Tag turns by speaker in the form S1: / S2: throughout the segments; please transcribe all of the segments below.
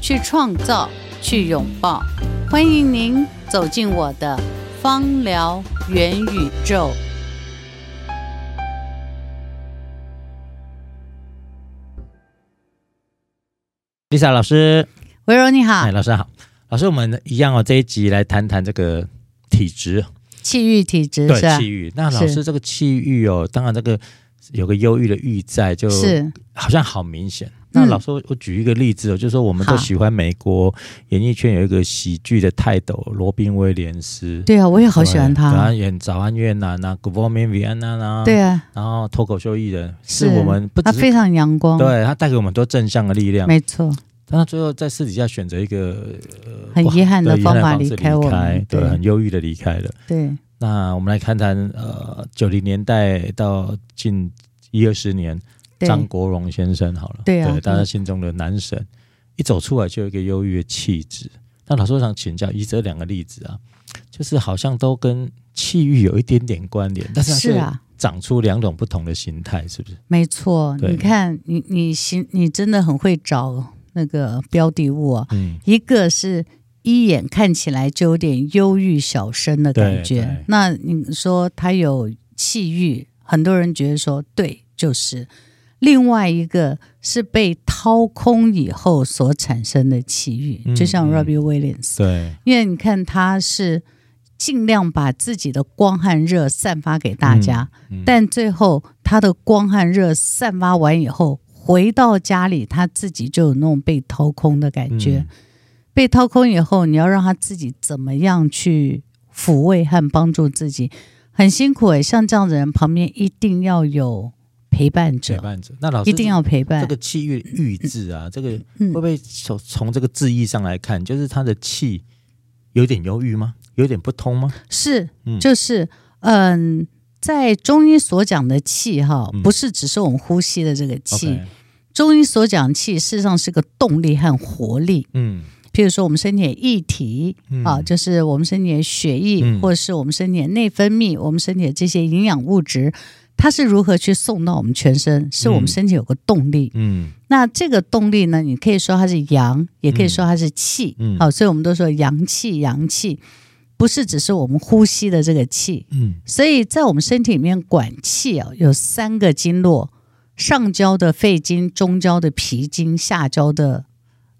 S1: 去创造，去拥抱，欢迎您走进我的芳疗元宇宙。
S2: Lisa 老师，
S1: 维柔你好，
S2: 哎，老师好，老师，我们一样哦，这一集来谈谈这个体质，
S1: 气郁体质，
S2: 对，气郁。那老师，这个气郁哦，当然这个有个忧郁的郁在，就是。好像好明显。那老师，我举一个例子哦，就是说我们都喜欢美国演艺圈有一个喜剧的泰斗罗宾威廉斯。
S1: 对啊，我也好喜欢他。
S2: 他演《早安越南》啊，《Good Morning Vietnam》啊。
S1: 对啊。
S2: 然后脱口秀艺人，是我们不。
S1: 他非常阳光。
S2: 对，他带给我们很多正向的力量。
S1: 没错。
S2: 但他最后在私底下选择一个
S1: 很遗憾的方法离开我们，
S2: 对，很忧郁的离开了。
S1: 对。
S2: 那我们来看谈呃，九零年代到近一二十年。张国荣先生好了，
S1: 对啊，对
S2: 大家心中的男神，一走出来就有一个忧郁的气质。那老师我想请教，以这两个例子啊，就是好像都跟气郁有一点点关联，但是是啊，长出两种不同的形态，是不是？
S1: 没错，你看你你心你真的很会找那个标的物啊，嗯，一个是一眼看起来就有点忧郁小生的感觉，那你说他有气郁，很多人觉得说对，就是。另外一个是被掏空以后所产生的奇遇，嗯、就像 Robbie Williams，对，因为你看他是尽量把自己的光和热散发给大家，嗯嗯、但最后他的光和热散发完以后，回到家里他自己就有那种被掏空的感觉。嗯、被掏空以后，你要让他自己怎么样去抚慰和帮助自己，很辛苦诶。像这样的人旁边一定要有。陪伴者，陪伴者，
S2: 那老师
S1: 一定要陪伴。
S2: 这个气郁郁字啊，这个会不会从从这个字义上来看，就是他的气有点忧郁吗？有点不通吗？
S1: 是，就是，嗯，在中医所讲的气哈，不是只是我们呼吸的这个气。嗯 okay、中医所讲气，事实上是个动力和活力。嗯，譬如说我们身体的液体啊，就是我们身体的血液，嗯、或者是我们身体的内分泌，我们身体的这些营养物质。它是如何去送到我们全身？是我们身体有个动力。嗯，嗯，那这个动力呢？你可以说它是阳，也可以说它是气。嗯，好，所以我们都说阳气，阳气不是只是我们呼吸的这个气。嗯，所以在我们身体里面管气啊，有三个经络：上焦的肺经，中焦的脾经，下焦的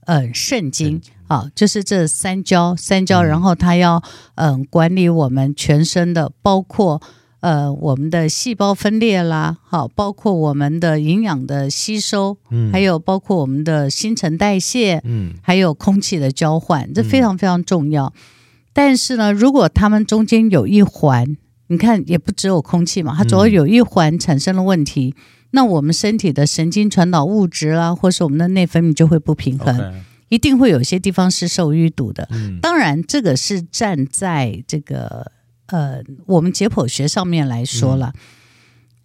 S1: 呃肾经。啊，就是这三焦，三焦，然后它要嗯、呃、管理我们全身的，包括。呃，我们的细胞分裂啦，好，包括我们的营养的吸收，嗯，还有包括我们的新陈代谢，嗯，还有空气的交换，这非常非常重要。嗯，但是呢，如果它们中间有一环，你看也不只有空气嘛，它主要有一环产生了问题，嗯，那我们身体的神经传导物质啦，或是我们的内分泌就会不平衡.一定会有些地方是受淤堵的。嗯，当然这个是站在这个。呃，我们解剖学上面来说了，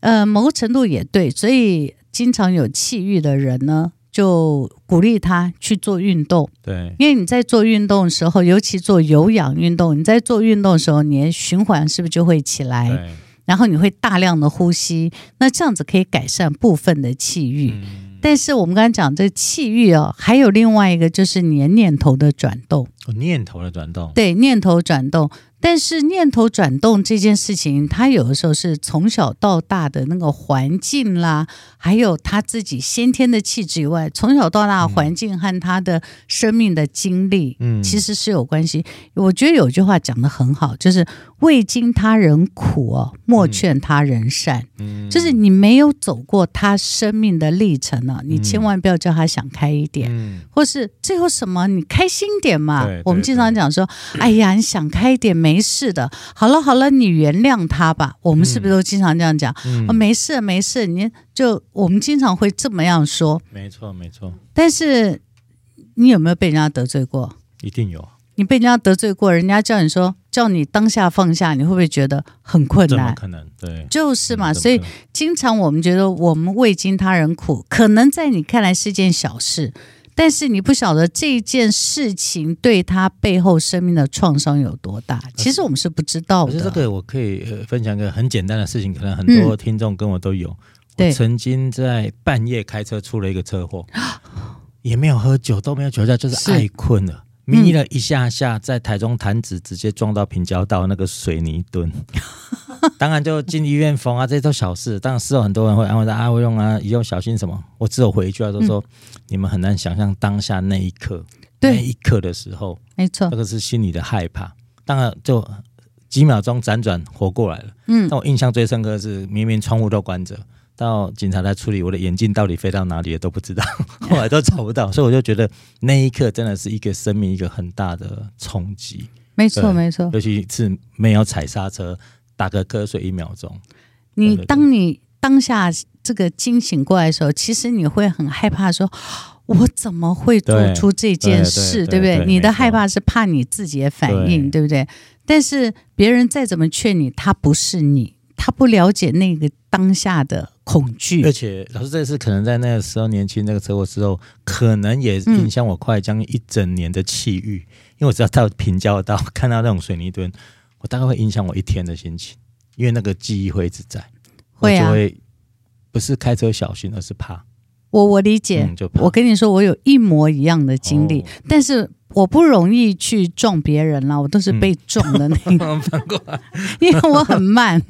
S1: 嗯、呃，某个程度也对，所以经常有气郁的人呢，就鼓励他去做运动。对，因为你在做运动的时候，尤其做有氧运动，你在做运动的时候，你的循环是不是就会起来？然后你会大量的呼吸，那这样子可以改善部分的气郁。嗯、但是我们刚才讲这气郁哦，还有另外一个就是念念头的转动。
S2: 哦，念头的转动。
S1: 对，念头转动。但是念头转动这件事情，他有的时候是从小到大的那个环境啦，还有他自己先天的气质以外，从小到大环境和他的生命的经历，嗯，其实是有关系。我觉得有句话讲的很好，就是未经他人苦哦，莫劝他人善。嗯，就是你没有走过他生命的历程呢，你千万不要叫他想开一点，嗯，或是这有什么，你开心点嘛。我们经常讲说，哎呀，你想开一点没。没事的，好了好了，你原谅他吧。我们是不是都经常这样讲？嗯嗯、没事没事，你就我们经常会这么样说。
S2: 没错没错。
S1: 但是你有没有被人家得罪过？
S2: 一定有。
S1: 你被人家得罪过，人家叫你说叫你当下放下，你会不会觉得很困难？
S2: 可能？对，
S1: 就是嘛。所以经常我们觉得我们未经他人苦，可能在你看来是件小事，但是你不晓得这件事情对他背后生命的创伤有多大。其实我们是不知道的。
S2: 可是这个我可以分享一个很简单的事情，可能很多听众跟我都有。对、嗯，曾经在半夜开车出了一个车祸，也没有喝酒，都没有酒驾，就是爱困了。迷了一下下，在台中弹指直接撞到平交道那个水泥墩，当然就进医院缝啊，这些都小事。当然事后很多人会安慰他啊，我用啊，以后小心什么。我只有回一句话，都说、嗯、你们很难想象当下那一刻，那一刻的时候，
S1: 没错，
S2: 这个是心里的害怕。当然就几秒钟辗转活过来了。嗯，但我印象最深刻的是，明明窗户都关着。到警察来处理，我的眼镜到底飞到哪里了都不知道，后来都找不到，所以我就觉得那一刻真的是一个生命一个很大的冲击。
S1: 没错，没错，
S2: 尤其是没有踩刹车，打个瞌睡一秒钟。
S1: 你当你当下这个惊醒过来的时候，其实你会很害怕说，我怎么会做出这件事，对，不对，对？你的害怕是怕你自己的反应，对，对不对？但是别人再怎么劝你，他不是你。他不了解那个当下的恐惧，
S2: 而且老师这次可能在那个时候年轻那个车祸之后，可能也影响我快将近一整年的气郁，嗯，因为我只要到平交道 看到那种水泥墩，我大概会影响我一天的心情，因为那个记忆会一直在，会啊，会不是开车小心，而是怕。
S1: 我我理解，嗯，我跟你说，我有一模一样的经历，哦，但是。我不容易去撞别人了，我都是被撞的那 个，嗯、因为我很慢。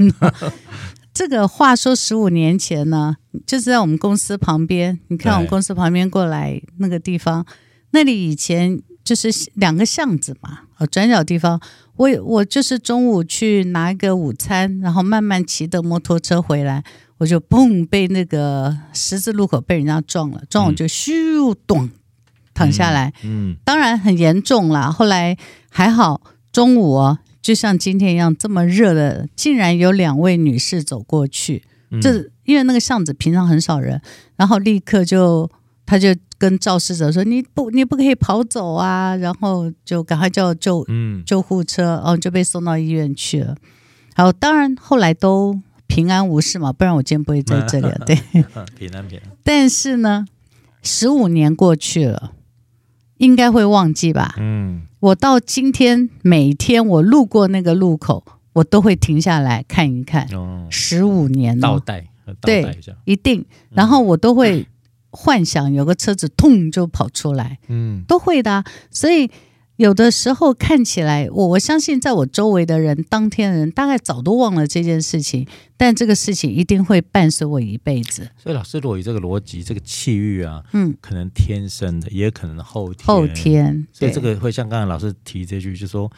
S1: 这个话说十五年前呢，就是在我们公司旁边，你看我们公司旁边过来那个地方，那里以前就是两个巷子嘛，转角地方。我我就是中午去拿一个午餐，然后慢慢骑的摩托车回来，我就砰被那个十字路口被人家撞了，撞我就咻咚。躺下来，嗯，当然很严重啦。后来还好，中午哦，就像今天一样这么热的，竟然有两位女士走过去。这、嗯、因为那个巷子平常很少人，然后立刻就他就跟肇事者说：“你不，你不可以跑走啊！”然后就赶快叫救救护车，然后就被送到医院去了。好，当然后来都平安无事嘛，不然我今天不会在这里了。对，
S2: 平安平安。
S1: 但是呢，十五年过去了。应该会忘记吧？嗯，我到今天每天我路过那个路口，我都会停下来看一看。哦，十五年了，
S2: 倒带，倒带一下，
S1: 对，一定。然后我都会幻想有个车子痛就跑出来，嗯，都会的啊。所以。有的时候看起来，我我相信在我周围的人，当天的人大概早都忘了这件事情，但这个事情一定会伴随我一辈子。
S2: 所以老师，如果以这个逻辑，这个气郁啊，嗯，可能天生的，也可能后天。
S1: 后天，
S2: 所以这个会像刚才老师提这句，就是说，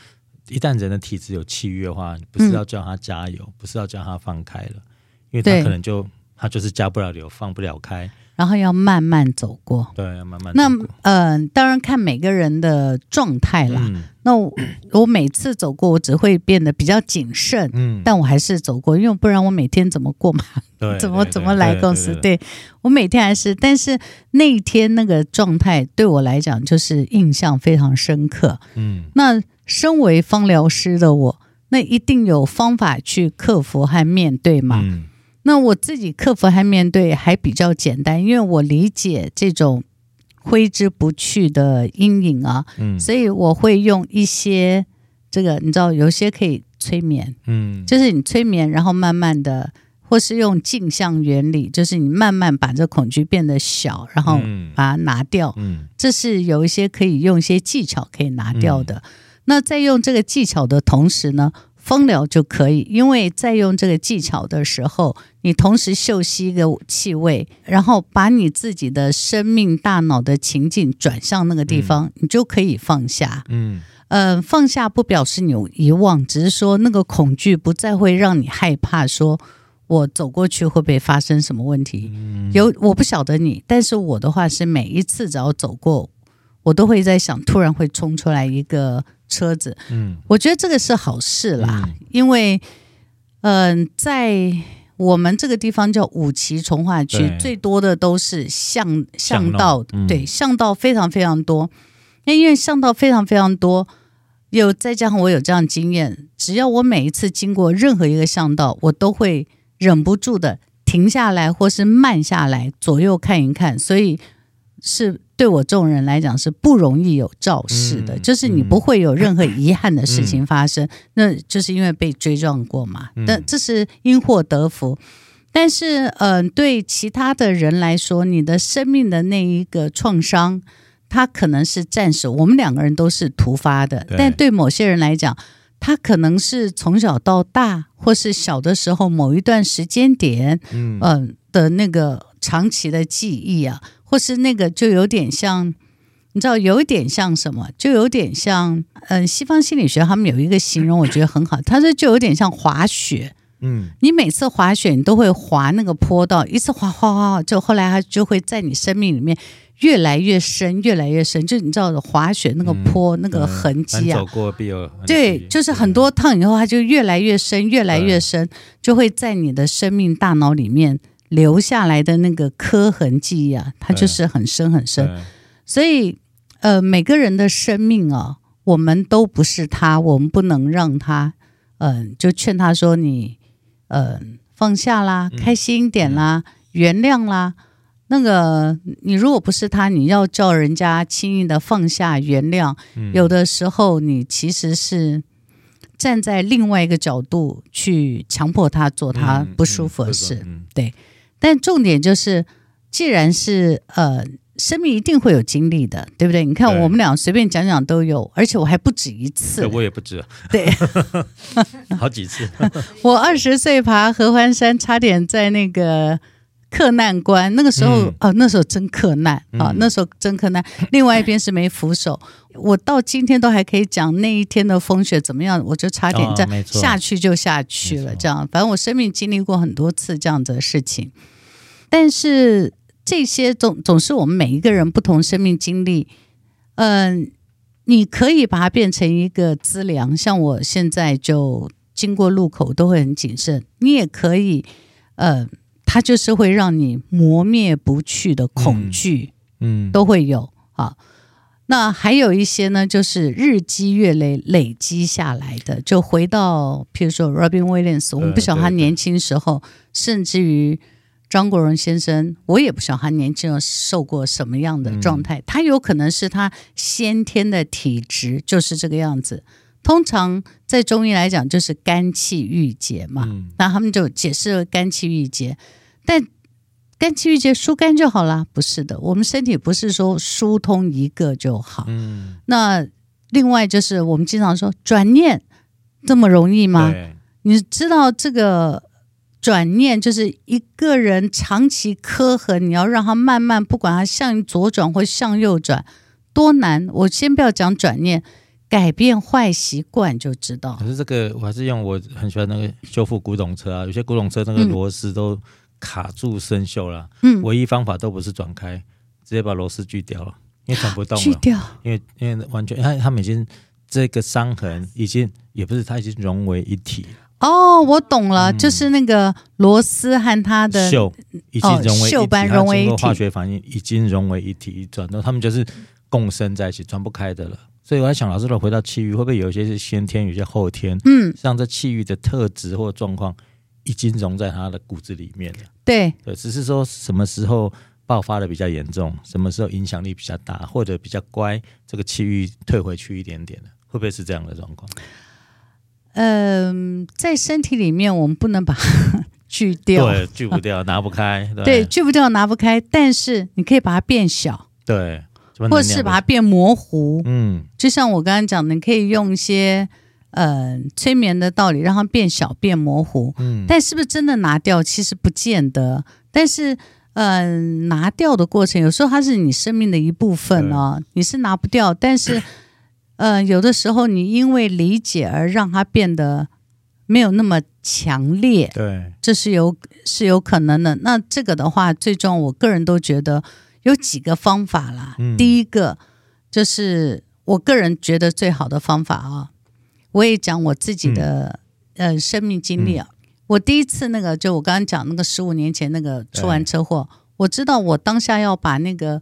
S2: 一旦人的体质有气郁的话，不是要叫他加油，嗯，不是要叫他放开了，因为他可能就他就是加不了流，放不了开。
S1: 然后要慢慢走过，
S2: 对，要慢慢走过。
S1: 那嗯、呃，当然看每个人的状态啦。嗯、那我，我每次走过，我只会变得比较谨慎。嗯，但我还是走过，因为不然我每天怎么过嘛？对，怎么怎么来公司？对，我每天还是，但是那一天那个状态对我来讲就是印象非常深刻。嗯，那身为芳疗师的我，那一定有方法去克服和面对嘛。嗯那我自己克服和面对还比较简单，因为我理解这种挥之不去的阴影啊，嗯，所以我会用一些这个，你知道，有些可以催眠，嗯，就是你催眠，然后慢慢的，或是用镜像原理，就是你慢慢把这恐惧变得小，然后把它拿掉，嗯，这是有一些可以用一些技巧可以拿掉的。那在用这个技巧的同时呢，芳疗就可以，因为在用这个技巧的时候，你同时嗅吸一个气味，然后把你自己的生命、大脑的情境转向那个地方，嗯、你就可以放下。嗯，呃，放下不表示你有遗忘，只是说那个恐惧不再会让你害怕。说我走过去会不会发生什么问题？嗯、有我不晓得你，但是我的话是每一次只要走过，我都会在想，突然会冲出来一个。车子，嗯，我觉得这个是好事啦，嗯、因为，嗯、呃，在我们这个地方叫五期从化区，最多的都是巷巷道，嗯、对，巷道非常非常多。那因为巷道非常非常多，有再加上我有这样经验，只要我每一次经过任何一个巷道，我都会忍不住的停下来或是慢下来，左右看一看，所以是。对我这种人来讲是不容易有肇事的，嗯、就是你不会有任何遗憾的事情发生，嗯、那就是因为被追撞过嘛。但、嗯、这是因祸得福。但是，嗯、呃，对其他的人来说，你的生命的那一个创伤，它可能是暂时。我们两个人都是突发的，对但对某些人来讲，他可能是从小到大，或是小的时候某一段时间点，嗯、呃，的那个长期的记忆啊。或是那个就有点像，你知道，有一点像什么？就有点像，嗯、呃，西方心理学他们有一个形容，我觉得很好。他说就有点像滑雪，嗯，你每次滑雪，你都会滑那个坡道，一次滑滑滑，就后来它就会在你生命里面越来越深，越来越深。就你知道的，滑雪那个坡、嗯、那个痕迹啊，走过必有对，就是很多趟以后，它就越来越深，越来越深，就会在你的生命大脑里面。留下来的那个刻痕记忆啊，它就是很深很深，所以呃，每个人的生命啊，我们都不是他，我们不能让他，嗯、呃，就劝他说你，呃，放下啦，开心一点啦，嗯、原谅啦。那个你如果不是他，你要叫人家轻易的放下原谅，嗯、有的时候你其实是站在另外一个角度去强迫他做他不舒服的事，嗯嗯嗯、对。但重点就是，既然是呃，生命一定会有经历的，对不对？你看我们俩随便讲讲都有，而且我还不止一次。
S2: 我也不止，
S1: 对，
S2: 好几次。
S1: 我二十岁爬合欢山，差点在那个克难关，那个时候、嗯、哦，那时候真克难啊，那时候真克难。另外一边是没扶手，我到今天都还可以讲那一天的风雪怎么样，我就差点在、哦、下去就下去了。这样，反正我生命经历过很多次这样子的事情。但是这些总总是我们每一个人不同生命经历，嗯、呃，你可以把它变成一个资粮，像我现在就经过路口都会很谨慎。你也可以，呃，它就是会让你磨灭不去的恐惧，嗯，嗯都会有啊。那还有一些呢，就是日积月累累积下来的，就回到譬如说 Robin Williams，我们不晓得他年轻时候，甚至于。张国荣先生，我也不晓得他年轻时候受过什么样的状态，嗯、他有可能是他先天的体质就是这个样子。通常在中医来讲，就是肝气郁结嘛，嗯、那他们就解释了肝气郁结。但肝气郁结疏肝就好啦？不是的，我们身体不是说疏通一个就好。嗯、那另外就是我们经常说转念这么容易吗？你知道这个？转念就是一个人长期磕痕，你要让他慢慢，不管他向左转或向右转，多难。我先不要讲转念，改变坏习惯就知道。
S2: 可是这个我还是用我很喜欢那个修复古董车啊，有些古董车那个螺丝都卡住生锈了，嗯，唯一方法都不是转开，直接把螺丝锯掉了，因为转不动了。锯掉，因为因为完全他他们已经这个伤痕已经也不是，它已经融为一体了。
S1: 哦，我懂了，嗯、就是那个螺丝和它的
S2: 锈已经融为一体，哦、它经过化学反应已经融为一体，转到他们就是共生在一起，转不开的了。所以我在想，老师，如果回到气郁，会不会有一些是先天，有些后天？嗯，像这气郁的特质或状况已经融在他的骨子里面了。
S1: 对
S2: 对，只是说什么时候爆发的比较严重，什么时候影响力比较大，或者比较乖，这个气郁退回去一点点的，会不会是这样的状况？
S1: 嗯、呃，在身体里面，我们不能把它 锯掉，
S2: 对，锯不掉，拿不开，对，
S1: 对，锯不掉，拿不开。但是你可以把它变小，
S2: 对，
S1: 或是把它变模糊，嗯，就像我刚刚讲的，你可以用一些呃催眠的道理，让它变小、变模糊。嗯，但是不是真的拿掉？其实不见得。但是，嗯、呃，拿掉的过程，有时候它是你生命的一部分哦，你是拿不掉，但是。呃，有的时候你因为理解而让它变得没有那么强烈，
S2: 对，
S1: 这是有是有可能的。那这个的话，最终我个人都觉得有几个方法啦。嗯，第一个就是我个人觉得最好的方法啊，我也讲我自己的、嗯、呃生命经历啊。我第一次那个，就我刚刚讲那个十五年前那个出完车祸，我知道我当下要把那个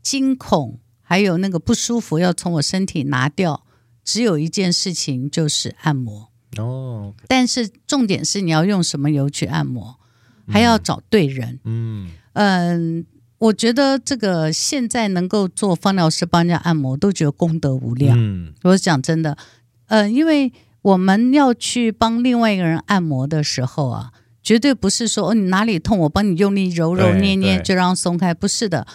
S1: 惊恐还有那个不舒服要从我身体拿掉，只有一件事情就是按摩
S2: 哦。
S1: 但是重点是你要用什么油去按摩，还要找对人。嗯嗯、呃，我觉得这个现在能够做芳疗师帮人家按摩，都觉得功德无量。嗯，我讲真的，呃，因为。我们要去帮另外一个人按摩的时候啊，绝对不是说哦，你哪里痛，我帮你用力揉揉捏捏就让松开，不是的。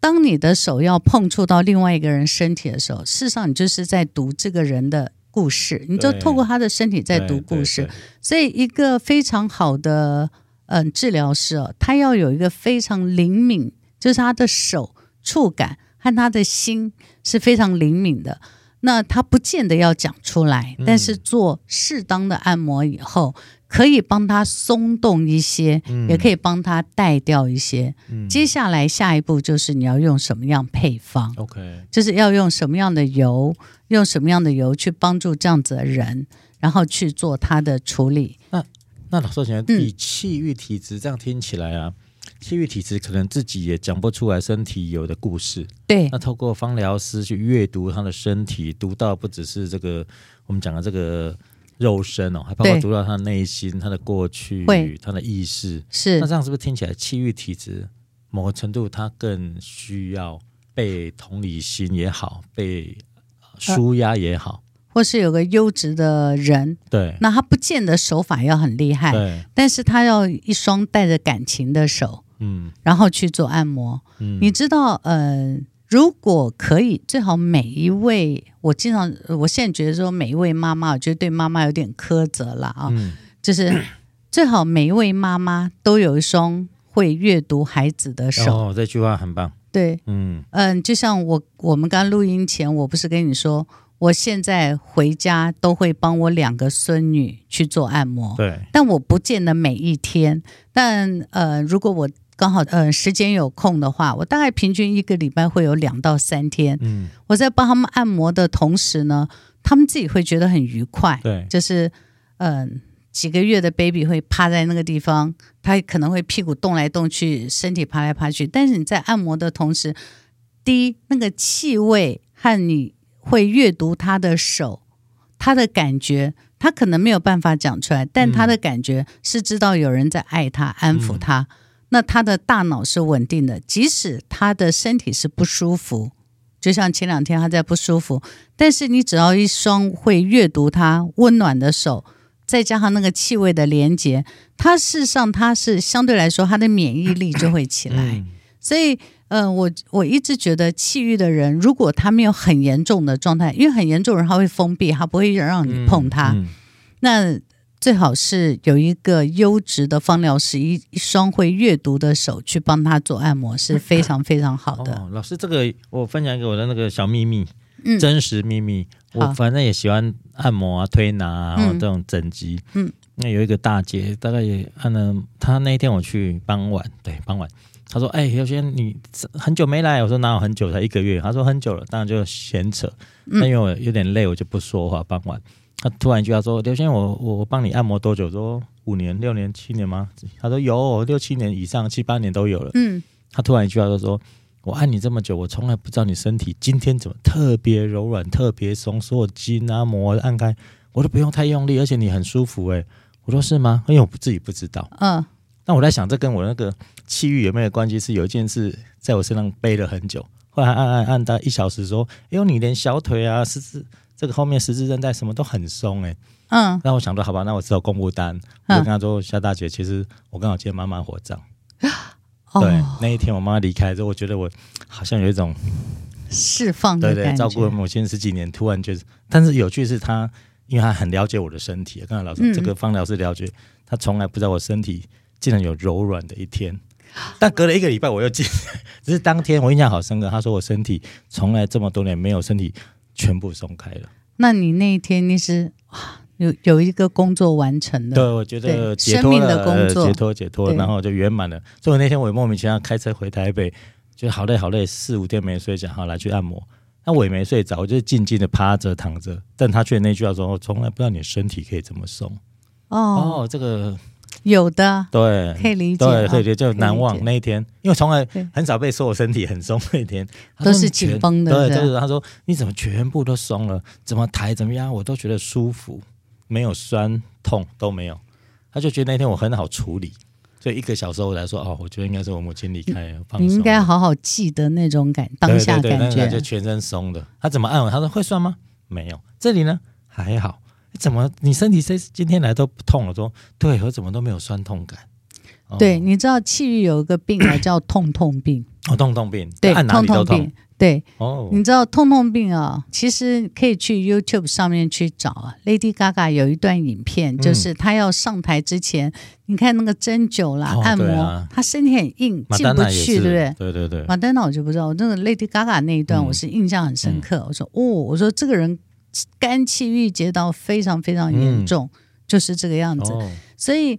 S1: 当你的手要碰触到另外一个人身体的时候，事实上你就是在读这个人的故事，你就透过他的身体在读故事。所以，一个非常好的嗯、呃、治疗师哦，他要有一个非常灵敏，就是他的手触感和他的心是非常灵敏的。那他不见得要讲出来，但是做适当的按摩以后，嗯、可以帮他松动一些，嗯、也可以帮他带掉一些。嗯、接下来下一步就是你要用什么样配方
S2: ？OK，
S1: 就是要用什么样的油，用什么样的油去帮助这样子的人，然后去做他的处理。
S2: 那那老师，觉得以气郁体质这样听起来啊。气郁体质可能自己也讲不出来身体有的故事，
S1: 对。
S2: 那透过芳疗师去阅读他的身体，读到不只是这个我们讲的这个肉身哦，还包括读到他的内心、他的过去、他的意识。
S1: 是。
S2: 那这样是不是听起来气郁体质某个程度他更需要被同理心也好，被舒压也好？呃
S1: 或是有个优质的人，
S2: 对，
S1: 那他不见得手法要很厉害，
S2: 对，
S1: 但是他要一双带着感情的手，
S2: 嗯，
S1: 然后去做按摩，嗯，你知道，呃，如果可以，最好每一位，我经常，我现在觉得说每一位妈妈，我觉得对妈妈有点苛责了啊，嗯，就是 最好每一位妈妈都有一双会阅读孩子的手，
S2: 哦，这句话很棒，
S1: 对，
S2: 嗯。
S1: 嗯，就像我我们刚录音前，我不是跟你说。我现在回家都会帮我两个孙女去做按摩，
S2: 对，
S1: 但我不见得每一天。但呃，如果我刚好呃时间有空的话，我大概平均一个礼拜会有两到三天。
S2: 嗯，
S1: 我在帮他们按摩的同时呢，他们自己会觉得很愉快。
S2: 对，
S1: 就是嗯、呃，几个月的 baby 会趴在那个地方，他可能会屁股动来动去，身体爬来爬去。但是你在按摩的同时，第一那个气味和你。会阅读他的手，他的感觉，他可能没有办法讲出来，但他的感觉是知道有人在爱他、安抚他。嗯、那他的大脑是稳定的，即使他的身体是不舒服，就像前两天他在不舒服，但是你只要一双会阅读他温暖的手，再加上那个气味的连接，他事实上他是相对来说他的免疫力就会起来，嗯、所以。嗯、呃，我我一直觉得气郁的人，如果他没有很严重的状态，因为很严重的人他会封闭，他不会让你碰他。嗯嗯、那最好是有一个优质的芳疗师，一一双会阅读的手去帮他做按摩，是非常非常好的。
S2: 哦、老师，这个我分享给我的那个小秘密，
S1: 嗯、
S2: 真实秘密。我反正也喜欢按摩啊、推拿啊，然后这种整脊。
S1: 嗯，
S2: 那有一个大姐，大概也按了，她那一天我去傍晚，对，傍晚。她说：“哎、欸，刘轩，你很久没来。”我说：“哪有很久？才一个月。”她说：“很久了。”当然就闲扯。那因为我有点累，我就不说话。傍晚，他突然一句话说：“刘先生，我我帮你按摩多久？”说：“五年、六年、七年吗？”他说：“有六七年以上，七八年都有了。”
S1: 嗯。
S2: 他突然一句话就说：“我按你这么久，我从来不知道你身体今天怎么特别柔软、特别松，所有筋啊、膜按开，我都不用太用力，而且你很舒服。”哎，我说：“是吗？”因为我自己不知道。
S1: 嗯。
S2: 那我在想，这跟我那个气郁有没有关系？是有一件事在我身上背了很久，后来按按按到一小时，说：“哎呦，你连小腿啊、十字这个后面十字韧带什么都很松。”哎，
S1: 嗯。
S2: 那我想到，好吧，那我只有公布单。我就跟他说：“夏大姐，其实我刚好今天妈妈火葬。
S1: 哦”
S2: 对，那一天我妈妈离开之后，我觉得我好像有一种
S1: 释放。
S2: 对对，照顾了母亲十几年，突然觉得，但是有趣是她，因为她很了解我的身体。刚才老师、嗯、这个方疗师了解，她从来不知道我身体。竟然有柔软的一天，但隔了一个礼拜我又进，只是当天我印象好深刻。他说我身体从来这么多年没有身体全部松开了。
S1: 那你那一天你是有有一个工作完成的？
S2: 对，我觉得解脱了，呃、解脱解脱，然后就圆满了。所以那天我也莫名其妙开车回台北，就好累好累，四五天没睡觉，好来去按摩。那我也没睡着，我就静静的趴着躺着。但他却那句话说：“我从来不知道你的身体可以这么松。”
S1: 哦，
S2: 哦，这个。
S1: 有的，
S2: 对，
S1: 可以理解，
S2: 对，可以理解，就难忘那一天，因为从来很少被说我身体很松那一天，
S1: 都是紧绷的，
S2: 对，就是他说你怎么全部都松了，怎么抬怎么样，我都觉得舒服，没有酸痛都没有，他就觉得那天我很好处理。对一个小时后来说，哦，我觉得应该是我母亲离开，放松。
S1: 你应该好好记得那种感当下感觉，对对对，那、
S2: 就全身松的。他怎么按我？他说会酸吗？没有。这里呢还好。怎么你身体这今天来都不痛了？说对，我怎么都没有酸痛感？哦、
S1: 对，你知道气郁有一个病啊，叫痛痛病。
S2: 哦，痛痛病，对，痛。
S1: 痛痛病对，哦，你知道痛痛病啊？其实可以去 YouTube 上面去找啊。Lady Gaga 有一段影片，嗯、就是她要上台之前，你看那个针灸啦、哦、按摩，啊、她身体很硬，进不去，对不对？
S2: 对对对。
S1: 马丹娜我就不知道，我那个 Lady Gaga 那一段我是印象很深刻。嗯、我说哦，我说这个人肝气郁结到非常非常严重，嗯、就是这个样子。哦、所以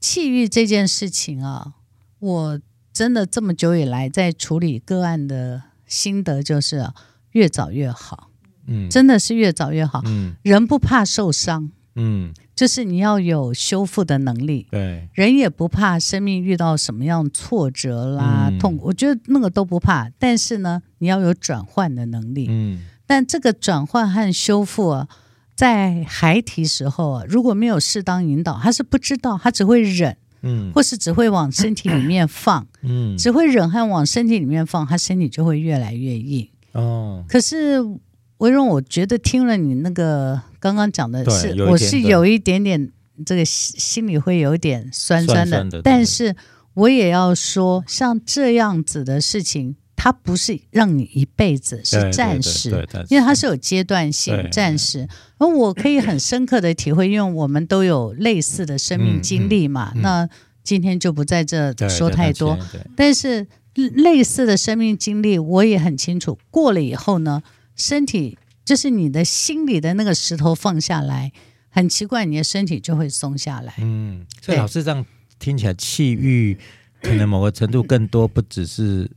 S1: 气郁这件事情啊，我真的这么久以来在处理个案的。心得就是越早越好，嗯，真的是越早越好。嗯，人不怕受伤，嗯，就是你要有修复的能力。
S2: 对，
S1: 人也不怕生命遇到什么样挫折啦、嗯、痛，我觉得那个都不怕。但是呢，你要有转换的能力。嗯，但这个转换和修复啊，在孩提时候啊，如果没有适当引导，他是不知道，他只会忍。嗯，或是只会往身体里面放，嗯，只会忍和往身体里面放，他身体就会越来越硬。哦，可是唯荣，我觉得听了你那个刚刚讲的是，我是有一点点这个心里会有点酸酸的，酸酸的，但是我也要说，像这样子的事情。它不是让你一辈子，是暂时，因为它是有阶段性，暂时。而我可以很深刻的体会，因为我们都有类似的生命经历嘛。那今天就不在这说太多，但是类似的生命经历我也很清楚。过了以后呢，身体就是你的心里的那个石头放下来，很奇怪，你的身体就会松下来。嗯，
S2: 所以老师这样听起来，气郁可能某个程度更多，不只是。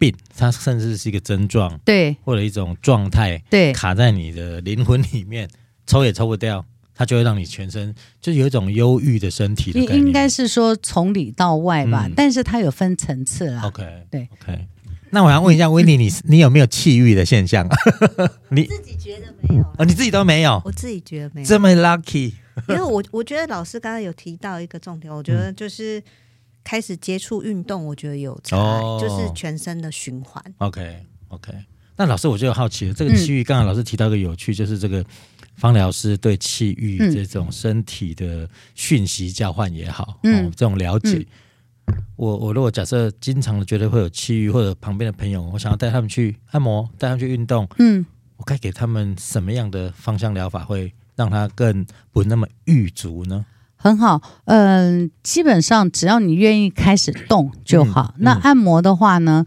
S2: 病，它甚至是一个症状，
S1: 对，
S2: 或者一种状态，对，卡在你的灵魂里面，抽也抽不掉，它就会让你全身就有一种忧郁的身体的感觉。
S1: 应该是说从里到外吧，嗯、但是它有分层次啦。
S2: OK，对，OK。那我想问一下威尼，你你有没有气郁的现象？
S3: 你自己觉得没有？
S2: 哦，你自己都没有？
S3: 我自己觉得没有。
S2: 这么 lucky？
S3: 因为我我觉得老师刚刚有提到一个重点，我觉得就是。嗯开始接触运动，我觉得有差，哦、就是全身的循环。
S2: OK OK，那老师我就好奇了，这个气郁，刚刚老师提到一个有趣，嗯、就是这个方疗师对气郁这种身体的讯息交换也好，嗯、哦，这种了解。嗯、我我如果假设经常的觉得会有气郁，或者旁边的朋友，我想要带他们去按摩，带他们去运动，嗯，我该给他们什么样的芳香疗法，会让他更不那么郁足呢？
S1: 很好，嗯、呃，基本上只要你愿意开始动就好。那按摩的话呢，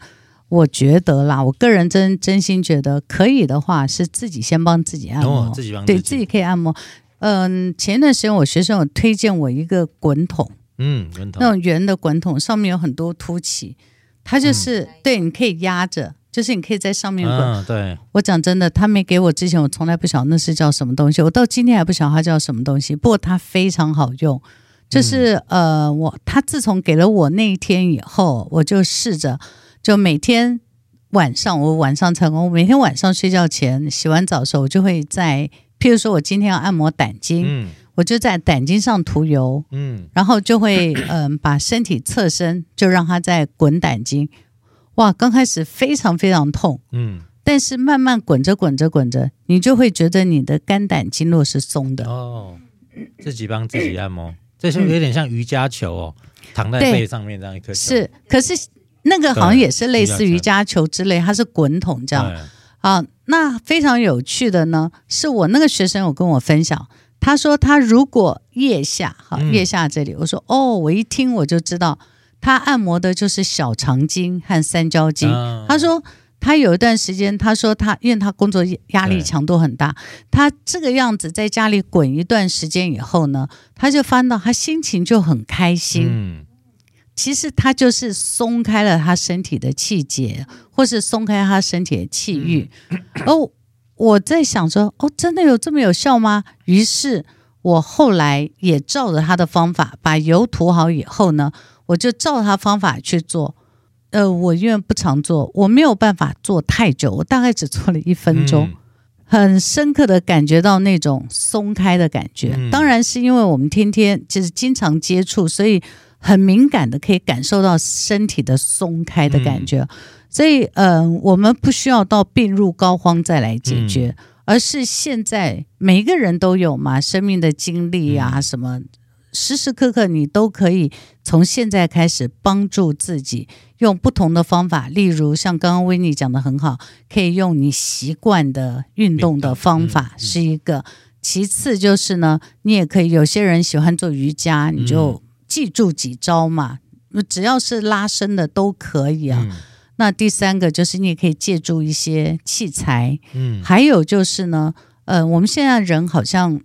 S1: 我觉得啦，我个人真真心觉得可以的话，是自己先帮自己按摩，哦、自己帮自己。对自己可以按摩。嗯、呃，前一段时间我学生有推荐我一个滚筒，嗯，滚筒。那种圆的滚筒，上面有很多凸起，它就是、嗯、对，你可以压着。就是你可以在上面滚。
S2: 嗯、对，
S1: 我讲真的，他没给我之前，我从来不晓得那是叫什么东西。我到今天还不晓得它叫什么东西。不过它非常好用，就是、嗯、呃，我他自从给了我那一天以后，我就试着，就每天晚上，我晚上成功，我每天晚上睡觉前洗完澡的时候，我就会在，譬如说我今天要按摩胆经，嗯、我就在胆经上涂油，嗯，然后就会嗯、呃、把身体侧身，就让它在滚胆经。哇，刚开始非常非常痛，嗯，但是慢慢滚着滚着滚着，你就会觉得你的肝胆经络是松的
S2: 哦。自己帮自己按摩，这是有点像瑜伽球哦，躺在背上面这样一颗。
S1: 是，可是那个好像也是类似瑜伽球之类，它是滚筒这样。啊，那非常有趣的呢，是我那个学生有跟我分享，他说他如果腋下，哈，腋下这里，我说哦，我一听我就知道。他按摩的就是小肠经和三焦经。啊、他说他有一段时间，他说他因为他工作压力强度很大，他这个样子在家里滚一段时间以后呢，他就翻到他心情就很开心。嗯、其实他就是松开了他身体的气节，或是松开他身体的气郁。嗯、哦，我在想说，哦，真的有这么有效吗？于是。我后来也照着他的方法把油涂好以后呢，我就照他方法去做。呃，我因为不常做，我没有办法做太久，我大概只做了一分钟，嗯、很深刻的感觉到那种松开的感觉。嗯、当然是因为我们天天就是经常接触，所以很敏感的可以感受到身体的松开的感觉。嗯、所以，嗯、呃，我们不需要到病入膏肓再来解决，嗯、而是现在每一个人都有嘛，生命的经历啊什么。时时刻刻，你都可以从现在开始帮助自己，用不同的方法，例如像刚刚维尼讲的很好，可以用你习惯的运动的方法是一个。其次就是呢，你也可以，有些人喜欢做瑜伽，你就记住几招嘛，只要是拉伸的都可以啊。那第三个就是你也可以借助一些器材，嗯，还有就是呢，呃，我们现在人好像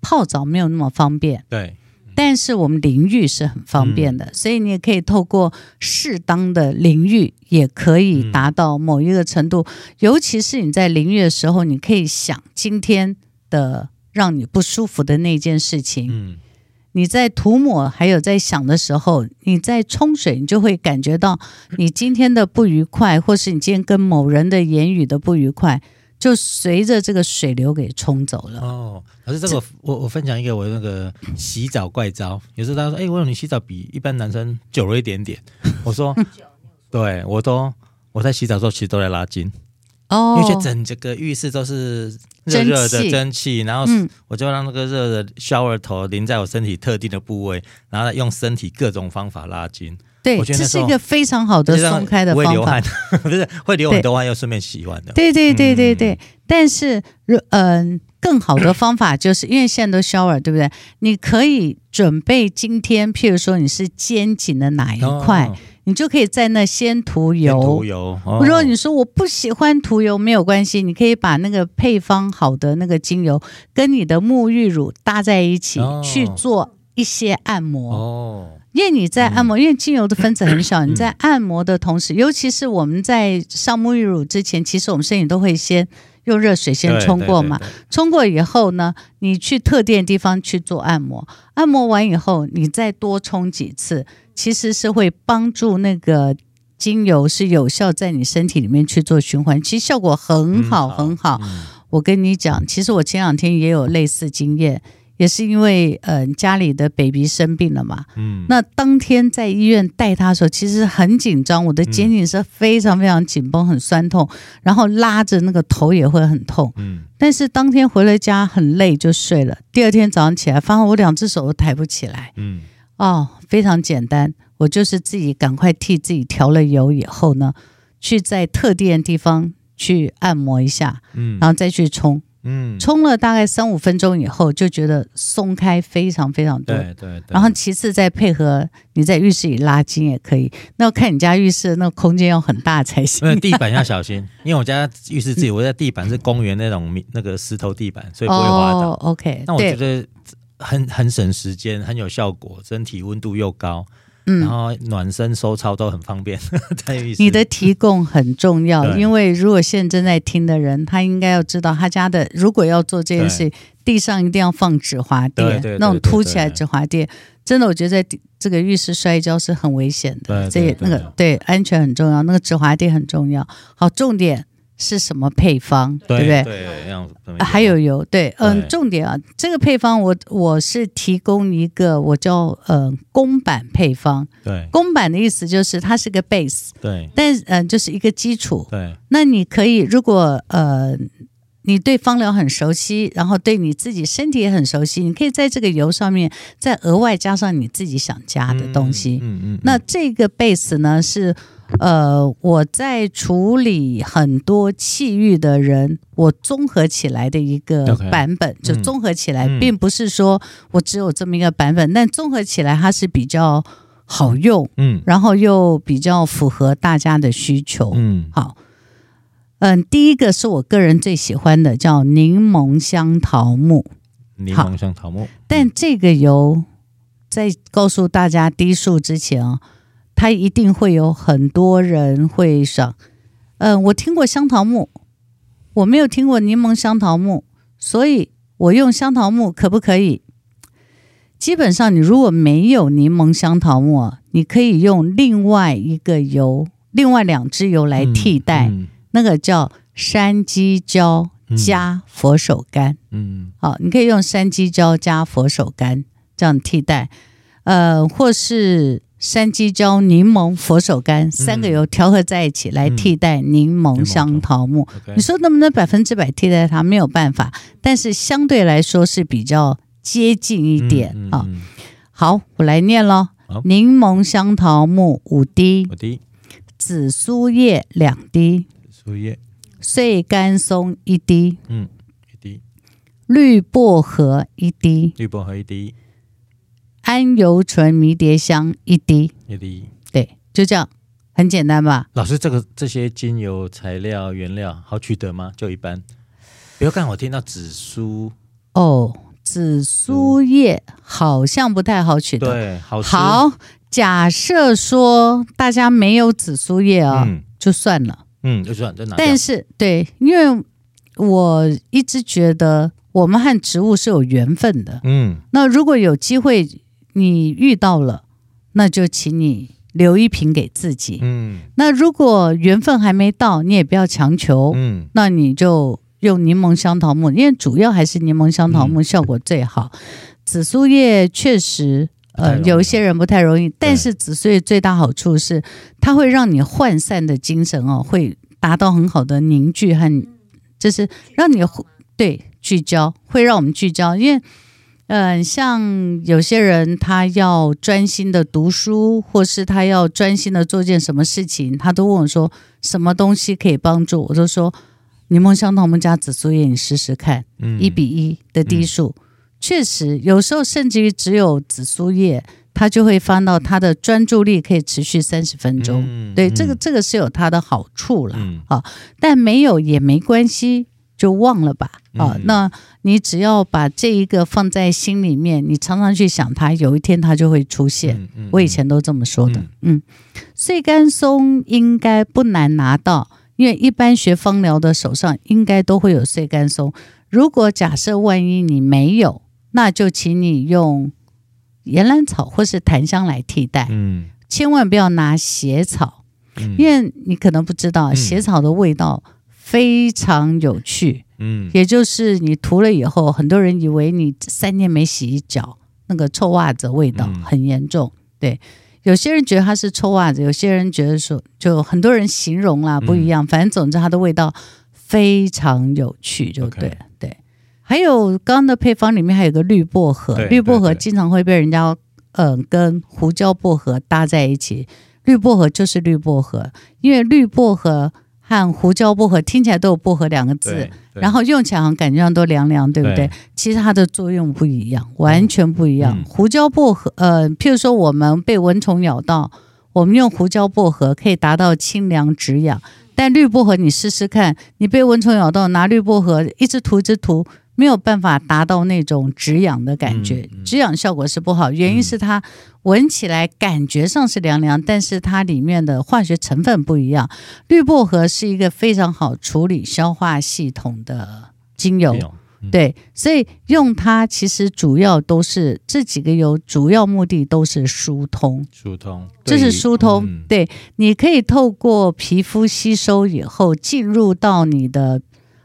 S1: 泡澡没有那么方便，
S2: 对。
S1: 但是我们淋浴是很方便的，嗯、所以你也可以透过适当的淋浴，也可以达到某一个程度。嗯、尤其是你在淋浴的时候，你可以想今天的让你不舒服的那件事情。嗯、你在涂抹还有在想的时候，你在冲水，你就会感觉到你今天的不愉快，或是你今天跟某人的言语的不愉快。就随着这个水流给冲走了。
S2: 哦，可是这个我我，我分享一个我那个洗澡怪招。有时候他说：“哎、欸，我有你洗澡比一般男生久了一点点。”我说：“对，我都我在洗澡的时候其实都在拉筋。哦，因为整这个浴室都是热热的蒸汽，然后我就让那个热的 shower 头淋在我身体特定的部位，然后用身体各种方法拉筋。”
S1: 对，这是一个非常好的松开的方法，会流汗
S2: 不是会流很多汗，又顺便洗完的。
S1: 对对对对对，嗯、但是，嗯、呃，更好的方法 就是因为现在都 shower，对不对？你可以准备今天，譬如说你是肩颈的哪一块，哦、你就可以在那先涂油。涂油。如、哦、果你说我不喜欢涂油，没有关系，你可以把那个配方好的那个精油跟你的沐浴乳搭在一起、哦、去做一些按摩。哦。因为你在按摩，因为精油的分子很小，你 在按摩的同时，尤其是我们在上沐浴乳之前，其实我们身体都会先用热水先冲过嘛。冲过以后呢，你去特定的地方去做按摩，按摩完以后，你再多冲几次，其实是会帮助那个精油是有效在你身体里面去做循环，其实效果很好很好。我跟你讲，其实我前两天也有类似经验。也是因为，呃，家里的 baby 生病了嘛，嗯，那当天在医院带他的时候，其实很紧张，我的肩颈是非常非常紧绷，很酸痛，然后拉着那个头也会很痛，嗯，但是当天回了家很累就睡了，第二天早上起来发现我两只手都抬不起来，嗯，哦，非常简单，我就是自己赶快替自己调了油以后呢，去在特定的地方去按摩一下，嗯，然后再去冲。嗯，冲了大概三五分钟以后，就觉得松开非常非常多。对对对。然后其次再配合你在浴室里拉筋也可以。那要看你家浴室那个空间要很大才行。
S2: 地板要小心，因为我家浴室自己，我家地板是公园那种那个石头地板，所以不会滑倒。
S1: 哦，OK。
S2: 那我觉得很很省时间，很有效果，身体温度又高。然后暖身收操都很方便，
S1: 你的提供很重要，因为如果现在正在听的人，他应该要知道他家的如果要做这件事，地上一定要放止滑垫，那种凸起来止滑垫，真的我觉得在这个浴室摔跤是很危险的，这也那个对安全很重要，那个止滑垫很重要。好，重点。是什么配方，对，对不对？对，对，还有油，对，嗯，重点啊，这个配方我我是提供一个我叫呃公版配方，对，公版的意思就是它是个 base，对，但嗯、呃、就是一个基础，对，那你可以如果呃你对芳疗很熟悉，然后对你自己身体也很熟悉，你可以在这个油上面再额外加上你自己想加的东西，嗯嗯，嗯嗯。那这个 base 呢是。呃，我在处理很多气郁的人，我综合起来的一个版本，Okay. 就综合起来，嗯、并不是说我只有这么一个版本，嗯、但综合起来它是比较好用，嗯，然后又比较符合大家的需求，嗯，好，嗯，第一个是我个人最喜欢的，叫柠檬香桃木，
S2: 柠檬香桃木，
S1: 但这个油在告诉大家低速之前啊。它一定会有很多人会上，嗯、呃，我听过香桃木，我没有听过柠檬香桃木，所以我用香桃木可不可以？基本上，你如果没有柠檬香桃木，你可以用另外一个油，另外两支油来替代，嗯嗯、那个叫山鸡椒加佛手柑。嗯，好，你可以用山鸡椒加佛手柑这样替代，呃，或是山鸡椒、柠檬、佛手柑三个油调和在一起来替代柠檬香桃木。你说能不能百分之百替代它？没有办法，但是相对来说是比较。接近一点啊、嗯嗯。哦，好，我来念喽。柠檬香桃木五滴，五滴，紫苏叶两滴，
S2: 苏叶，
S1: 碎甘松一滴，
S2: 嗯，一滴，
S1: 绿薄荷一滴，
S2: 绿薄荷一滴，
S1: 桉油醇迷迭香一滴，
S2: 一滴，
S1: 对，就这样，很简单吧？
S2: 老师，这个这些精油材料原料好取得吗？就一般，不要看我听到紫苏。
S1: 哦。紫苏叶好像不太好取得，
S2: 对，好，
S1: 好，假设说大家没有紫苏叶啊，嗯、就算了，
S2: 嗯，就算，就拿。
S1: 但是，对，因为我一直觉得我们和植物是有缘分的，
S2: 嗯，
S1: 那如果有机会你遇到了，那就请你留一瓶给自己，
S2: 嗯，
S1: 那如果缘分还没到，你也不要强求，
S2: 嗯，
S1: 那你就。用柠檬香桃木，因为主要还是柠檬香桃木效果最好。嗯、紫苏叶确实，呃，有一些人不太容易，但是紫苏叶最大好处是，它会让你涣散的精神哦，会达到很好的凝聚和，就是让你对聚焦，会让我们聚焦。因为，嗯、呃，像有些人他要专心的读书，或是他要专心的做件什么事情，他都问我说，什么东西可以帮助？我就说。柠檬香桃木加紫苏叶，你试试看，一、嗯、比一的滴数，嗯、确实有时候甚至于只有紫苏叶，他就会翻到他的专注力可以持续三十分钟。嗯、对，这个这个是有它的好处了、嗯、啊，但没有也没关系，就忘了吧啊。嗯、那你只要把这一个放在心里面，你常常去想它，有一天它就会出现。嗯嗯、我以前都这么说的。嗯，碎甘松应该不难拿到。因为一般学芳疗的手上应该都会有碎甘松。如果假设万一你没有，那就请你用岩兰草或是檀香来替代。
S2: 嗯，
S1: 千万不要拿血草，
S2: 嗯、
S1: 因为你可能不知道，血草的味道非常有趣。
S2: 嗯，
S1: 也就是你涂了以后，很多人以为你三天没洗脚，那个臭袜子味道很严重。嗯、对。有些人觉得它是臭袜子，有些人觉得说，就很多人形容啦不一样。嗯、反正总之它的味道非常有趣，就对.对。还有刚刚的配方里面还有个绿薄荷，绿薄荷经常会被人家嗯、呃、跟胡椒薄荷搭在一起。绿薄荷就是绿薄荷，因为绿薄荷。和胡椒薄荷听起来都有薄荷两个字，然后用起来好像感觉上都凉凉，对不对？对，其实它的作用不一样，完全不一样。嗯、胡椒薄荷，呃，譬如说我们被蚊虫咬到，我们用胡椒薄荷可以达到清凉止痒，但绿薄荷你试试看，你被蚊虫咬到，拿绿薄荷一直涂，一直涂。没有办法达到那种止痒的感觉，止痒效果是不好。原因是它闻起来感觉上是凉凉，但是它里面的化学成分不一样。绿薄荷是一个非常好处理消化系统的精油，对，所以用它其实主要都是这几个油，主要目的都是疏通，
S2: 疏通，
S1: 这是疏通。对，你可以透过皮肤吸收以后进入到你的。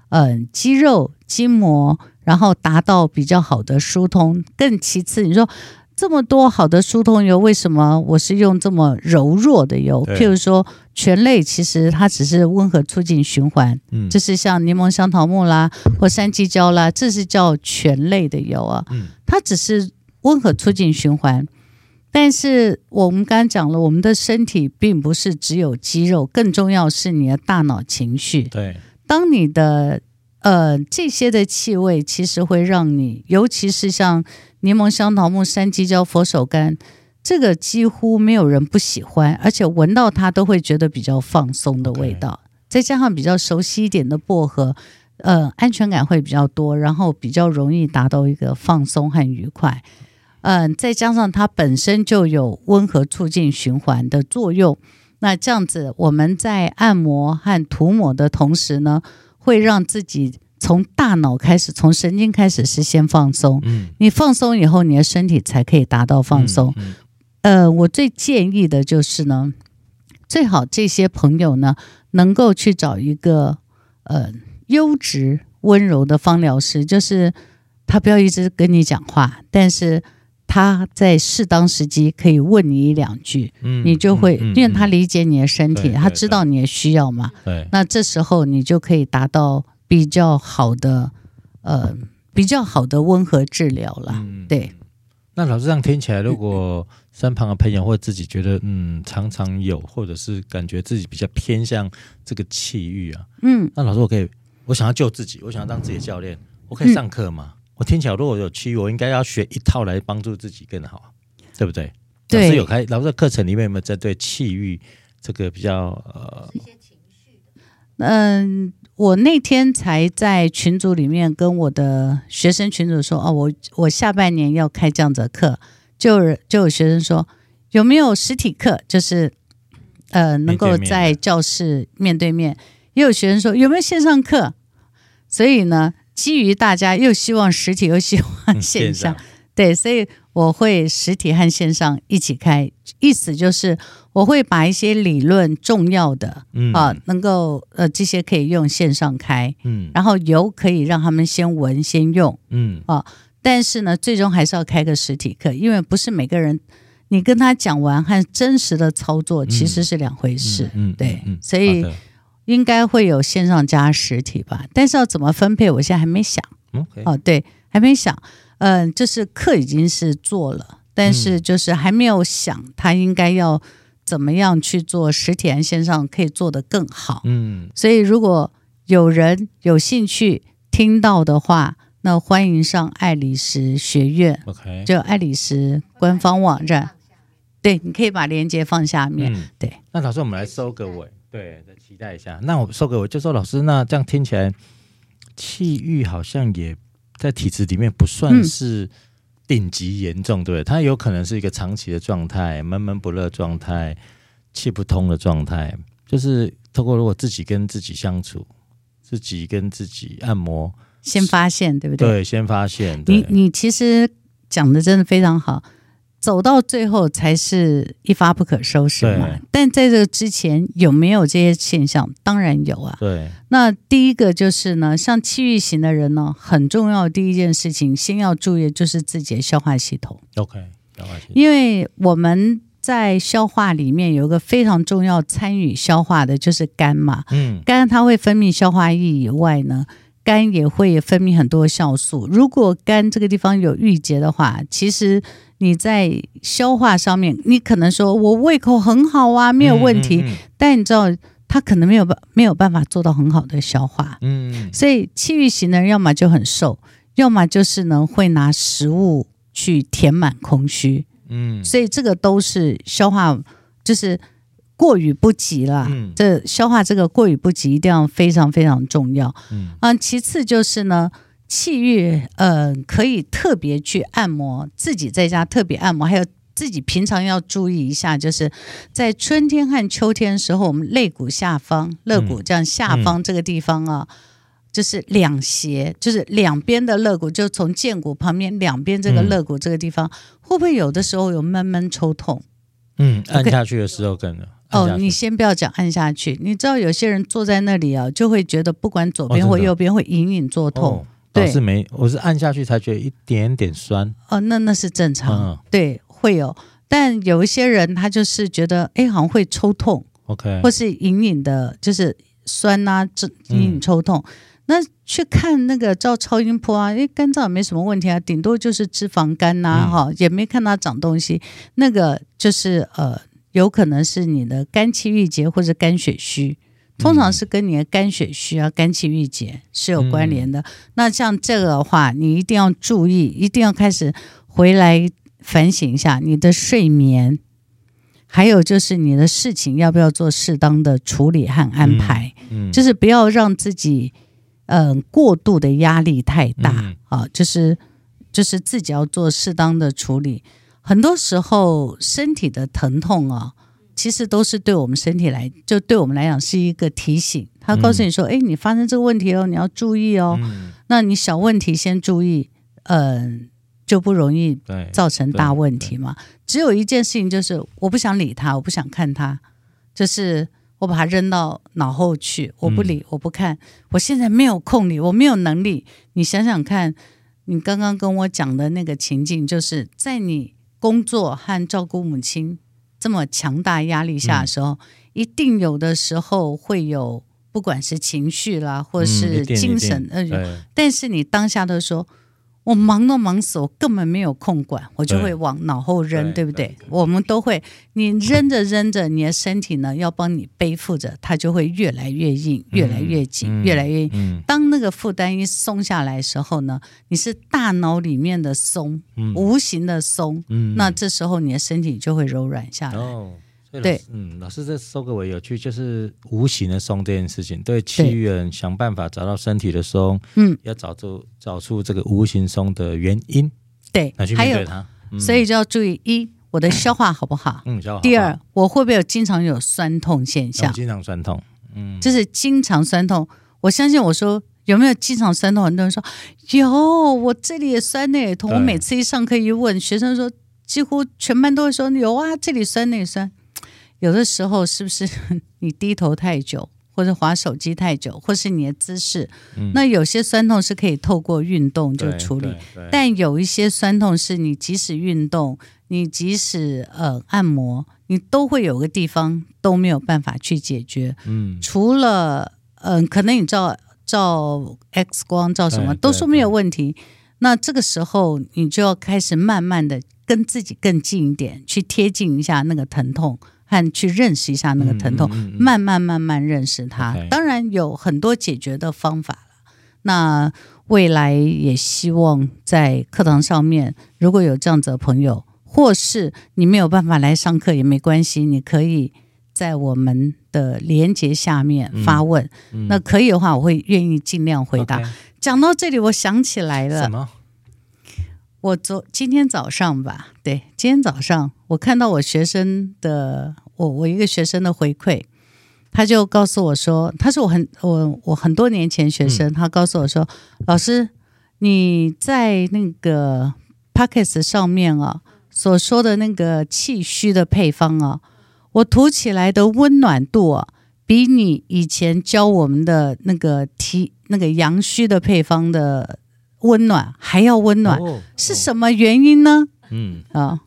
S1: 嗯，肌肉、筋膜，然后达到比较好的疏通。更其次，你说这么多好的疏通油，为什么我是用这么柔弱的油？譬如说醛类，其实它只是温和促进循环。嗯，就是像柠檬香桃木啦，或山鸡椒啦，这是叫醛类的油啊。
S2: 嗯，
S1: 它只是温和促进循环。但是我们刚刚讲了，我们的身体并不是只有肌肉，更重要是你的大脑、情绪。
S2: 对。
S1: 当你的呃这些的气味，其实会让你，尤其是像柠檬香桃木、山鸡椒、佛手柑，这个几乎没有人不喜欢，而且闻到它都会觉得比较放松的味道。再加上比较熟悉一点的薄荷，呃，安全感会比较多，然后比较容易达到一个放松和愉快。嗯、呃，再加上它本身就有温和促进循环的作用。那这样子，我们在按摩和涂抹的同时呢，会让自己从大脑开始，从神经开始是先放松。
S2: 嗯，
S1: 你放松以后，你的身体才可以达到放松。
S2: 嗯嗯、
S1: 呃，我最建议的就是呢，最好这些朋友呢，能够去找一个呃优质温柔的芳疗师，就是他不要一直跟你讲话，但是。他在适当时机可以问你一两句，
S2: 嗯，
S1: 你就会，
S2: 嗯嗯、
S1: 因为他理解你的身
S2: 体，
S1: 他知道你的需要嘛。
S2: 对，
S1: 那这时候你就可以达到比较好的，呃，比较好的温和治疗了。
S2: 嗯、
S1: 对。
S2: 那老师这样听起来，如果身旁的朋友或者自己觉得，嗯，常常有，或者是感觉自己比较偏向这个气郁啊，
S1: 嗯，
S2: 那老师我可以，我想要救自己，我想要当自己的教练，我可以上课吗？嗯我听起来，如果有气郁，我应该要学一套来帮助自己更好，对不对？
S1: 对。
S2: 老师有开，老师的课程里面有没有针对气郁这个比较呃？
S1: 嗯，我那天才在群组里面跟我的学生群组说，哦，我我下半年要开这样子的课，就就有学生说有没有实体课，就是呃能够在教室面对面，也有学生说有没有线上课，所以呢。基于大家又希望实体又希望线上，嗯、对，所以我会实体和线上一起开。意思就是我会把一些理论重要的、嗯、啊，能够呃这些可以用线上开，
S2: 嗯，
S1: 然后油可以让他们先闻先用，
S2: 嗯。
S1: 啊，但是呢，最终还是要开个实体课，因为不是每个人你跟他讲完和真实的操作其实是两回事，
S2: 嗯，
S1: 对，
S2: 嗯、
S1: 所以。应该会有线上加实体吧，但是要怎么分配，我现在还没想。
S2: Okay.
S1: 哦，对，还没想。嗯、呃，就是课已经是做了，但是就是还没有想他应该要怎么样去做实体和线上可以做得更好。
S2: 嗯，
S1: 所以如果有人有兴趣听到的话，那欢迎上爱丽丝学院。
S2: OK，
S1: 就爱丽丝官方网站。对，你可以把链接放下面。
S2: 嗯、
S1: 对，
S2: 那老师，我们来收个尾。对，再期待一下。那我送给我就说，老师，那这样听起来，气郁好像也在体质里面不算是顶级严重，嗯、对不对？它有可能是一个长期的状态，闷闷不乐状态，气不通的状态。就是透过如果自己跟自己相处，自己跟自己按摩，
S1: 先发现，对不对？
S2: 对，先发现。
S1: 你你其实讲的真的非常好。走到最后才是一发不可收拾嘛。但在这个之前有没有这些现象？当然有啊。
S2: 对。
S1: 那第一个就是呢，像气郁型的人呢，很重要的第一件事情，先要注意的就是自己的消化系统。
S2: OK，消化系统。
S1: 因为我们在消化里面有一个非常重要参与消化的就是肝嘛。
S2: 嗯。
S1: 肝它会分泌消化液以外呢，肝也会分泌很多酵素。如果肝这个地方有郁结的话，其实。你在消化上面，你可能说我胃口很好啊，没有问题，嗯嗯嗯、但你知道他可能没有办没有办法做到很好的消化，
S2: 嗯，嗯，
S1: 所以气郁型的人要么就很瘦，要么就是呢会拿食物去填满空虚，
S2: 嗯，
S1: 所以这个都是消化就是过于不及了，
S2: 嗯，
S1: 这消化这个过于不及一定要非常非常重要，
S2: 嗯，
S1: 啊，其次就是呢。气郁，呃，可以特别去按摩，自己在家特别按摩，还有自己平常要注意一下，就是在春天和秋天的时候，我们肋骨下方、肋骨这样下方这个地方啊，嗯、就是两斜，就是两边的肋骨，就从剑骨旁边两边这个肋骨这个地方，嗯、会不会有的时候有闷闷抽痛？
S2: 嗯，按下去的时候更
S1: 哦，你先不要讲按下去，你知道有些人坐在那里啊，就会觉得不管左边或右边会隐隐作痛。哦
S2: 对，是没，我是按下去才觉得一点点酸。
S1: 哦，那那是正常，
S2: 嗯、
S1: 对，会有。但有一些人他就是觉得，哎，好像会抽痛
S2: ，OK，
S1: 或是隐隐的，就是酸啊，这隐隐抽痛。嗯、那去看那个照超音波啊，哎，肝脏也没什么问题啊，顶多就是脂肪肝呐、啊，哈、嗯，也没看它长东西。那个就是呃，有可能是你的肝气郁结或者肝血虚。通常是跟你的肝血虚啊、肝气郁结是有关联的。嗯、那像这个的话，你一定要注意，一定要开始回来反省一下你的睡眠，还有就是你的事情要不要做适当的处理和安排。
S2: 嗯，嗯
S1: 就是不要让自己嗯、呃、过度的压力太大、嗯、啊，就是就是自己要做适当的处理。很多时候身体的疼痛啊。其实都是对我们身体来，就对我们来讲是一个提醒。他告诉你说：“哎、嗯，你发生这个问题哦，你要注意哦。嗯”那你小问题先注意，嗯、呃，就不容易造成大问题嘛。只有一件事情，就是我不想理他，我不想看他，就是我把他扔到脑后去，我不理，我不看。我现在没有空理，我没有能力。你想想看，你刚刚跟我讲的那个情境，就是在你工作和照顾母亲这么强大压力下的时候，嗯、一定有的时候会有。不管是情绪啦，或是精神，呃、嗯，但是你当下都说，我忙都忙死，我根本没有空管，我就会往脑后扔，对，对不对？我们都会，你扔着扔着，你的身体呢要帮你背负着，它就会越来越硬，越来越紧，嗯、越来越硬。嗯、当那个负担一松下来的时候呢，你是大脑里面的松，嗯、无形的松，嗯、那这时候你的身体就会柔软下来。哦对，
S2: 嗯，老师这收个尾有趣，就是无形的松这件事情，对气郁人想办法找到身体的松，嗯，要找出找出这个无形松的原因，
S1: 对，
S2: 来去面对它，
S1: 嗯、所以就要注意一，我的消化好不好？
S2: 嗯。
S1: 第二，我会不会有经常有酸痛现象？
S2: 经常酸痛，嗯，
S1: 就是经常酸痛。我相信我说有没有经常酸痛？很多人说有，我这里也酸，那也痛。我每次一上课一问学生说，几乎全班都会说有啊，这里酸那里酸。有的时候是不是 你低头太久，或者划手机太久，或是你的姿势？嗯、那有些酸痛是可以透过运动就处理，但有一些酸痛是你即使运动，你即使呃按摩，你都会有个地方都没有办法去解决。嗯，除了嗯、呃，可能你照照 X 光照什么都说没有问题，那这个时候你就要开始慢慢的跟自己更近一点，去贴近一下那个疼痛。和去认识一下那个疼痛，嗯嗯嗯、慢慢慢慢认识它。当然有很多解决的方法了。那未来也希望在课堂上面，如果有这样子的朋友，或是你没有办法来上课也没关系，你可以在我们的连接下面发问。那可以的话，我会愿意尽量回答。讲到这里，我想起来了。什么？我昨今天早上吧，对，今天早上我看到我学生的，我我一个学生的回馈，他就告诉我说，他是我很我我很多年前学生，嗯、他告诉我说，老师你在那个 p o c k e t 上面啊所说的那个气虚的配方啊，我涂起来的温暖度啊，比你以前教我们的那个提那个阳虚的配方的。温暖还要温暖，哦、是什么原因呢？嗯啊，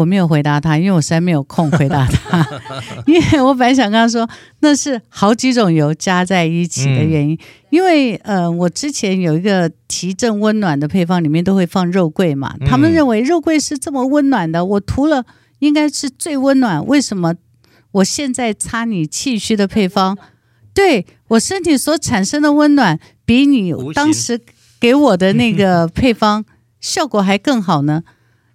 S1: 我没有回答他，因为我实在没有空回答他。因为我本来想跟他说，那是好几种油加在一起的原因。嗯、因为呃，我之前有一个提振温暖的配方，里面都会放肉桂嘛。他们认为肉桂是这么温暖的，我涂了应该是最温暖。为什么我现在擦你气虚的配方，对我身体所产生的温暖，比你当时。给我的那个配方效果还更好呢。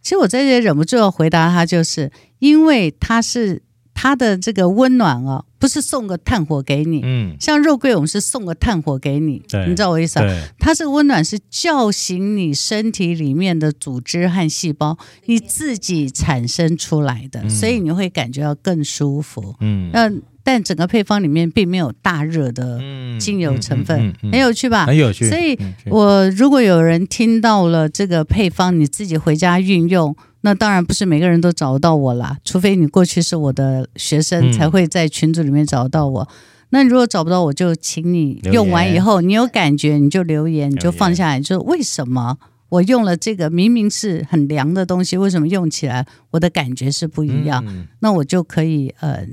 S1: 其实我在这里忍不住要回答他，就是因为他是他的这个温暖啊，不是送个炭火给你，嗯，像肉桂我们是送个炭火给你，对你知道我意思啊？它这个温暖是叫醒你身体里面的组织和细胞，你自己产生出来的，所以你会感觉到更舒服，嗯，那。但整个配方里面并没有大热的精油成分，嗯嗯嗯嗯、很有趣吧？
S2: 很有趣。
S1: 所以，我如果有人听到了这个配方，你自己回家运用，那当然不是每个人都找得到我啦，除非你过去是我的学生，才会在群组里面找到我。嗯、那如果找不到我，就请你用完以后，你有感觉你就留言，你就放下来，就为什么我用了这个明明是很凉的东西，为什么用起来我的感觉是不一样？嗯、那我就可以嗯。呃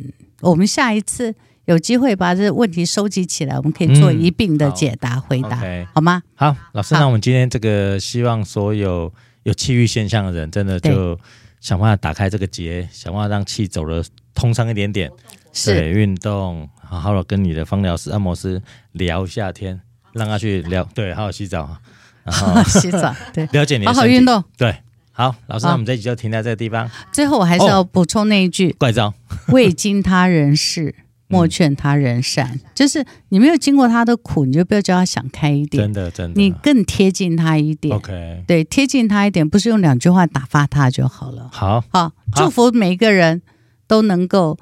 S1: 我们下一次有机会把这问题收集起来，我们可以做一并的解答、嗯、回答，好，okay、好吗？
S2: 好，老师，那我们今天这个希望所有有气郁现象的人，真的就想办法打开这个结，想办法让气走得通畅一点点，是。对运动，好好的跟你的芳疗师、按摩师聊一下天，让他去聊，对，好好洗澡，然后
S1: 洗澡，对，
S2: 了解你的，
S1: 好好运动，
S2: 对。好，老师，那我们这集就停在这个地方。
S1: 最后，我还是要补充那一句：
S2: 哦、怪招，
S1: 未经他人事，莫劝他人善。嗯、就是你没有经过他的苦，你就不要叫他想开一点。
S2: 真的，真的，
S1: 你更贴近他一点。
S2: OK，
S1: 对，贴近他一点，不是用两句话打发他就好了。
S2: 好，
S1: 好，祝福每一个人都能够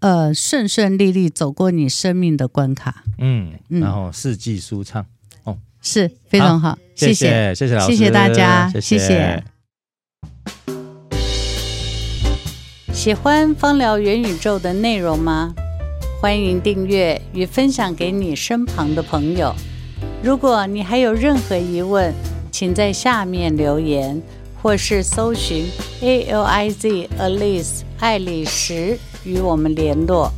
S1: 呃顺顺利利走过你生命的关卡。
S2: 嗯，然后四季舒畅哦，
S1: 是非常好，谢谢
S2: 谢谢老师，
S1: 谢谢大家，谢谢。
S2: 谢谢
S1: 喜欢芳疗元宇宙的内容吗？欢迎订阅与分享给你身旁的朋友。如果你还有任何疑问，请在下面留言，或是搜寻 A L I Z Alice 爱丽丝与我们联络。